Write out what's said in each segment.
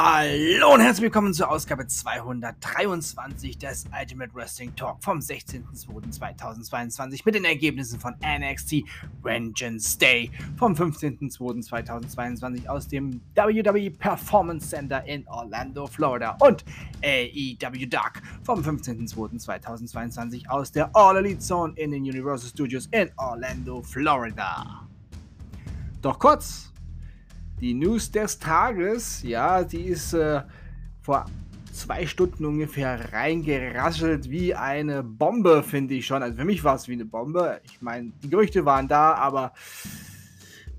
Hallo und herzlich willkommen zur Ausgabe 223 des Ultimate Wrestling Talk vom 16.02.2022 mit den Ergebnissen von NXT Vengeance Day vom 15.02.2022 aus dem WWE Performance Center in Orlando, Florida und AEW Dark vom 15.02.2022 aus der All Elite Zone in den Universal Studios in Orlando, Florida. Doch kurz die News des Tages, ja, die ist äh, vor zwei Stunden ungefähr reingerasselt wie eine Bombe, finde ich schon. Also für mich war es wie eine Bombe. Ich meine, die Gerüchte waren da, aber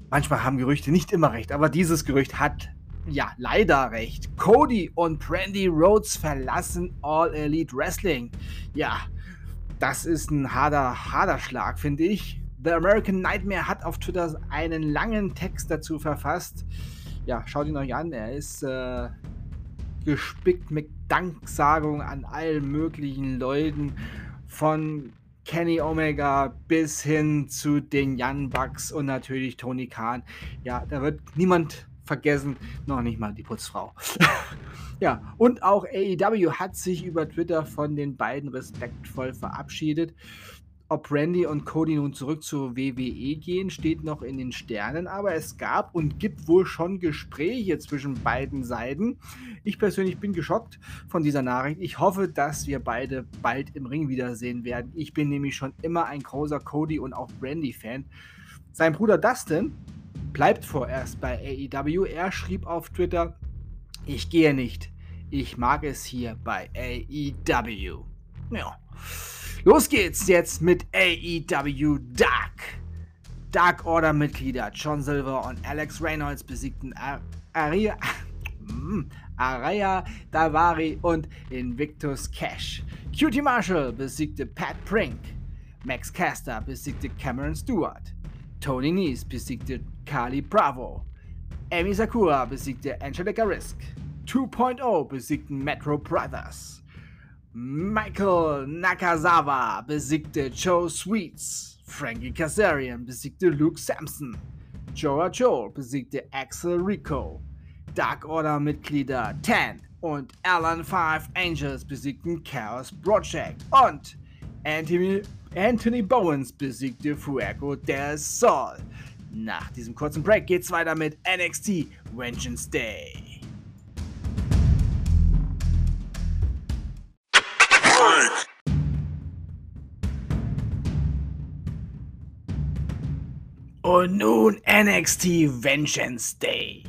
manchmal haben Gerüchte nicht immer recht. Aber dieses Gerücht hat ja leider recht. Cody und Brandy Rhodes verlassen All Elite Wrestling. Ja, das ist ein harter, harter Schlag, finde ich. The American Nightmare hat auf Twitter einen langen Text dazu verfasst. Ja, schaut ihn euch an. Er ist äh, gespickt mit Danksagungen an allen möglichen Leuten. Von Kenny Omega bis hin zu den Young Bucks und natürlich Tony Khan. Ja, da wird niemand vergessen, noch nicht mal die Putzfrau. ja, und auch AEW hat sich über Twitter von den beiden respektvoll verabschiedet. Ob Randy und Cody nun zurück zur WWE gehen, steht noch in den Sternen, aber es gab und gibt wohl schon Gespräche zwischen beiden Seiten. Ich persönlich bin geschockt von dieser Nachricht. Ich hoffe, dass wir beide bald im Ring wiedersehen werden. Ich bin nämlich schon immer ein großer Cody und auch Randy-Fan. Sein Bruder Dustin bleibt vorerst bei AEW. Er schrieb auf Twitter, ich gehe nicht. Ich mag es hier bei AEW. Ja. Los geht's jetzt mit AEW Dark. Dark Order Mitglieder John Silver und Alex Reynolds besiegten Ar Aria, mm, Araya Davari und Invictus Cash. Cutie Marshall besiegte Pat Prink. Max Caster besiegte Cameron Stewart. Tony Nese besiegte Kali Bravo. Amy Sakura besiegte Angelica Risk. 2.0 besiegten Metro Brothers. Michael Nakazawa besiegte Joe Sweets. Frankie Kazarian besiegte Luke Sampson. Joa Joel besiegte Axel Rico. Dark Order-Mitglieder Tan und Alan Five Angels besiegten Chaos Project. Und Anthony, Anthony Bowens besiegte Fuego del Sol. Nach diesem kurzen Break geht's weiter mit NXT Vengeance Day. Und nun NXT Vengeance Day.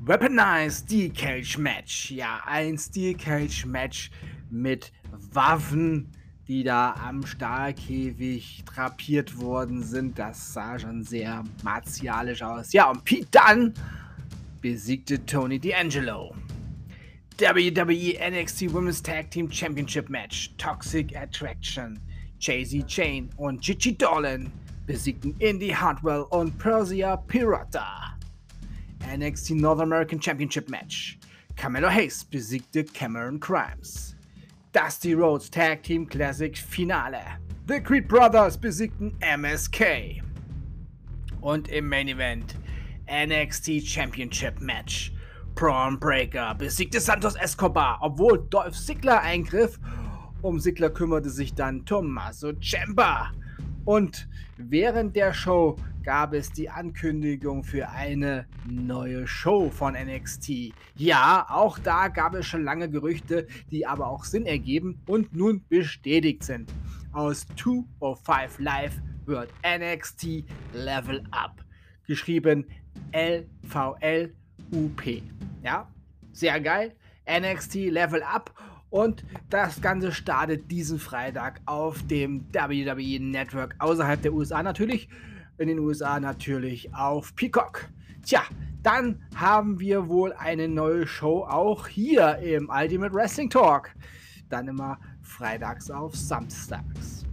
Weaponized Steel Cage Match. Ja, ein Steel Cage Match mit Waffen, die da am Stahlkäfig drapiert worden sind. Das sah schon sehr martialisch aus. Ja, und Pete Dunne besiegte Tony D'Angelo. WWE NXT Women's Tag Team Championship Match. Toxic Attraction. Jay-Z Chain und Gigi Dolan besiegten Indy Hartwell und Persia Pirata. NXT North American Championship Match. Camelo Hayes besiegte Cameron Crimes. Dusty Rhodes Tag Team Classic Finale. The Creed Brothers besiegten MSK. Und im Main Event NXT Championship Match. Prawn Breaker besiegte Santos Escobar, obwohl Dolph Ziggler eingriff. Um Ziggler kümmerte sich dann Tommaso Ciampa. Und während der Show gab es die Ankündigung für eine neue Show von NXT. Ja, auch da gab es schon lange Gerüchte, die aber auch Sinn ergeben und nun bestätigt sind. Aus 205 Live wird NXT Level Up. Geschrieben L-V-L-U-P. Ja, sehr geil. NXT Level Up und das Ganze startet diesen Freitag auf dem WWE Network außerhalb der USA natürlich. In den USA natürlich auf Peacock. Tja, dann haben wir wohl eine neue Show auch hier im Ultimate Wrestling Talk. Dann immer freitags auf samstags.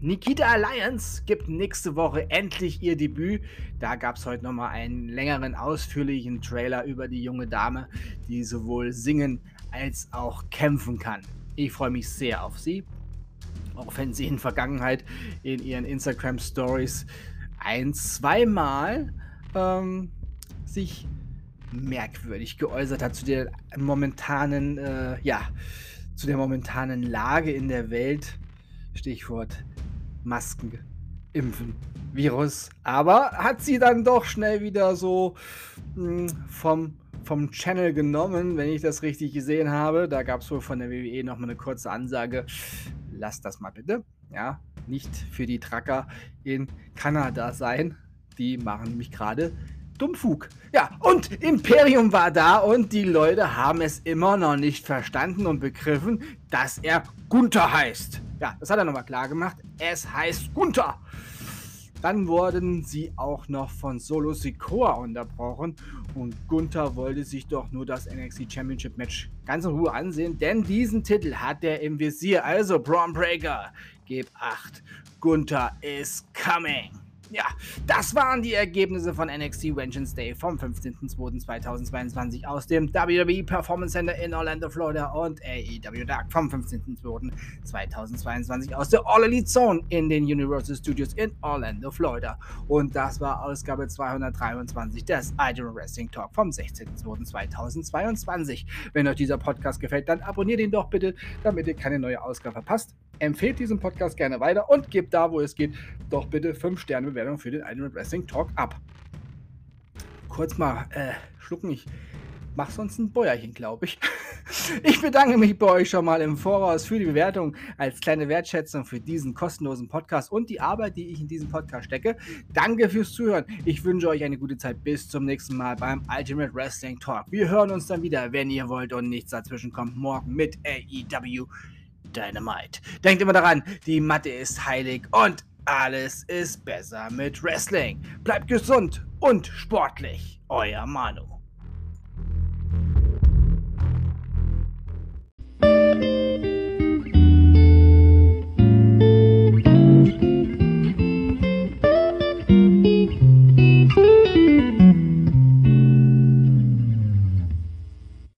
Nikita Alliance gibt nächste Woche endlich ihr Debüt. Da gab es heute nochmal einen längeren, ausführlichen Trailer über die junge Dame, die sowohl singen als auch kämpfen kann. Ich freue mich sehr auf sie. Auch wenn sie in Vergangenheit in ihren Instagram Stories ein, zweimal ähm, sich merkwürdig geäußert hat zu der momentanen, äh, ja, zu der momentanen Lage in der Welt. Stichwort Masken, Impfen, Virus. Aber hat sie dann doch schnell wieder so mh, hm, vom, vom Channel genommen, wenn ich das richtig gesehen habe. Da gab es wohl von der WWE nochmal eine kurze Ansage. Lass das mal bitte. Ja, nicht für die Tracker in Kanada sein. Die machen nämlich gerade Dummfug. Ja, und Imperium war da und die Leute haben es immer noch nicht verstanden und begriffen, dass er Gunther heißt. Ja, das hat er nochmal klar gemacht. Es heißt Gunther. Dann wurden sie auch noch von Solo Sikoa unterbrochen und Gunther wollte sich doch nur das NXT Championship Match ganz in Ruhe ansehen, denn diesen Titel hat er im Visier. Also Braun Breaker, gib acht. Gunther is coming. Ja, das waren die Ergebnisse von NXT Vengeance Day vom 15.02.2022 aus dem WWE Performance Center in Orlando, Florida und AEW Dark vom 15.02.2022 aus der All Elite Zone in den Universal Studios in Orlando, Florida. Und das war Ausgabe 223 des Idol Wrestling Talk vom 16.02.2022. Wenn euch dieser Podcast gefällt, dann abonniert ihn doch bitte, damit ihr keine neue Ausgabe verpasst. Empfehlt diesen Podcast gerne weiter und gebt da, wo es geht, doch bitte 5 Sterne Bewertung für den Iron Wrestling Talk ab. Kurz mal äh, schlucken, ich mach sonst ein Bäuerchen, glaube ich. Ich bedanke mich bei euch schon mal im Voraus für die Bewertung als kleine Wertschätzung für diesen kostenlosen Podcast und die Arbeit, die ich in diesen Podcast stecke. Danke fürs Zuhören. Ich wünsche euch eine gute Zeit. Bis zum nächsten Mal beim Ultimate Wrestling Talk. Wir hören uns dann wieder, wenn ihr wollt und nichts dazwischen kommt, morgen mit AEW Dynamite. Denkt immer daran, die Matte ist heilig und alles ist besser mit Wrestling. Bleibt gesund und sportlich. Euer Manu.